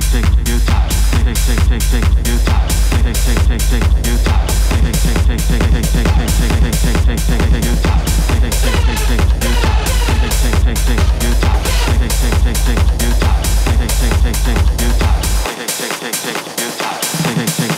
take, take, take.